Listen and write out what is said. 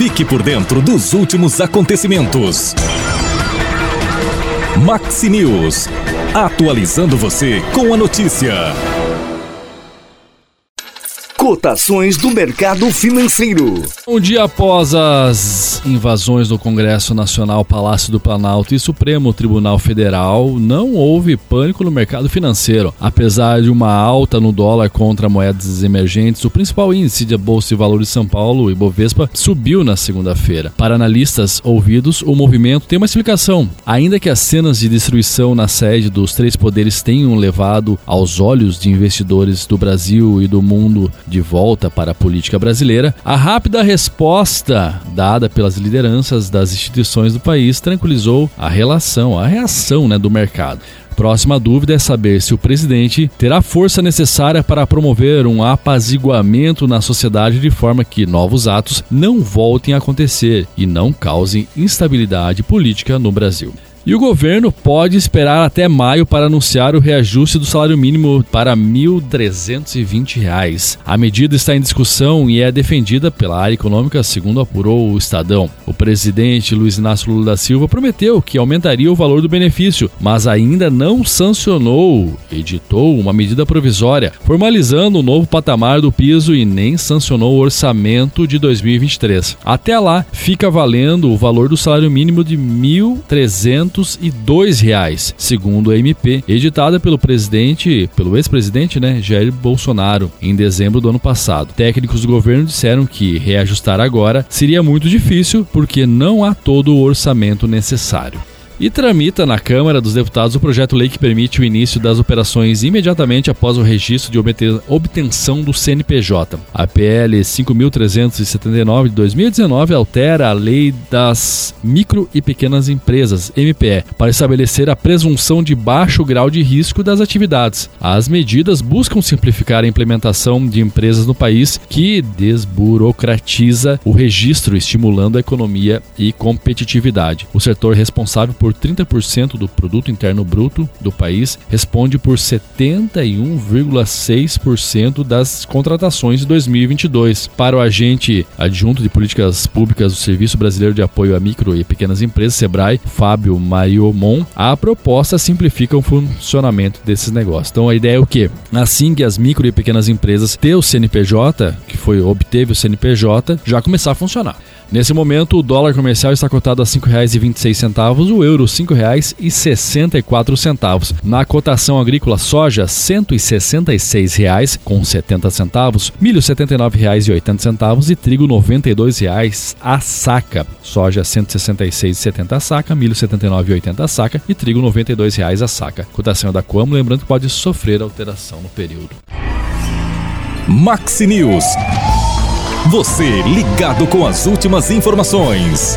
Fique por dentro dos últimos acontecimentos. Maxi News. Atualizando você com a notícia. Cotações do mercado financeiro. Um dia após as invasões no Congresso Nacional, Palácio do Planalto e Supremo Tribunal Federal, não houve pânico no mercado financeiro. Apesar de uma alta no dólar contra moedas emergentes, o principal índice de Bolsa de Valores de São Paulo, o Ibovespa, subiu na segunda-feira. Para analistas ouvidos, o movimento tem uma explicação. Ainda que as cenas de destruição na sede dos três poderes tenham levado aos olhos de investidores do Brasil e do mundo de volta para a política brasileira, a rápida resposta dada pelas lideranças das instituições do país tranquilizou a relação, a reação né, do mercado. Próxima dúvida é saber se o presidente terá força necessária para promover um apaziguamento na sociedade de forma que novos atos não voltem a acontecer e não causem instabilidade política no Brasil. E o governo pode esperar até maio para anunciar o reajuste do salário mínimo para R$ 1.320. A medida está em discussão e é defendida pela área econômica, segundo apurou o Estadão. O presidente Luiz Inácio Lula da Silva prometeu que aumentaria o valor do benefício, mas ainda não sancionou, editou uma medida provisória, formalizando o novo patamar do piso e nem sancionou o orçamento de 2023. Até lá, fica valendo o valor do salário mínimo de R$ 1.300 202 reais, segundo a MP, editada pelo presidente, pelo ex-presidente, né, Jair Bolsonaro, em dezembro do ano passado. Técnicos do governo disseram que reajustar agora seria muito difícil porque não há todo o orçamento necessário e tramita na Câmara dos Deputados o projeto-lei que permite o início das operações imediatamente após o registro de obtenção do CNPJ. A PL 5.379 de 2019 altera a Lei das Micro e Pequenas Empresas, MPE, para estabelecer a presunção de baixo grau de risco das atividades. As medidas buscam simplificar a implementação de empresas no país que desburocratiza o registro, estimulando a economia e competitividade. O setor responsável por por 30% do produto interno bruto do país, responde por 71,6% das contratações de 2022. Para o agente adjunto de políticas públicas do Serviço Brasileiro de Apoio a Micro e Pequenas Empresas, Sebrae, Fábio Maiomon, a proposta simplifica o funcionamento desses negócios. Então a ideia é o quê? Assim que as micro e pequenas empresas ter o CNPJ, que foi obteve o CNPJ, já começar a funcionar. Nesse momento, o dólar comercial está cotado a R$ 5,26, o euro R$ 5,64. Na cotação agrícola, soja R$ 166,70, milho R$ 79,80 e trigo R$ 92,00 a saca. Soja R$ 166,70 a saca, milho R$ 79,80 a saca e trigo R$ 92,00 a saca. Cotação da Coamo, lembrando que pode sofrer alteração no período. Maxi News. Você ligado com as últimas informações.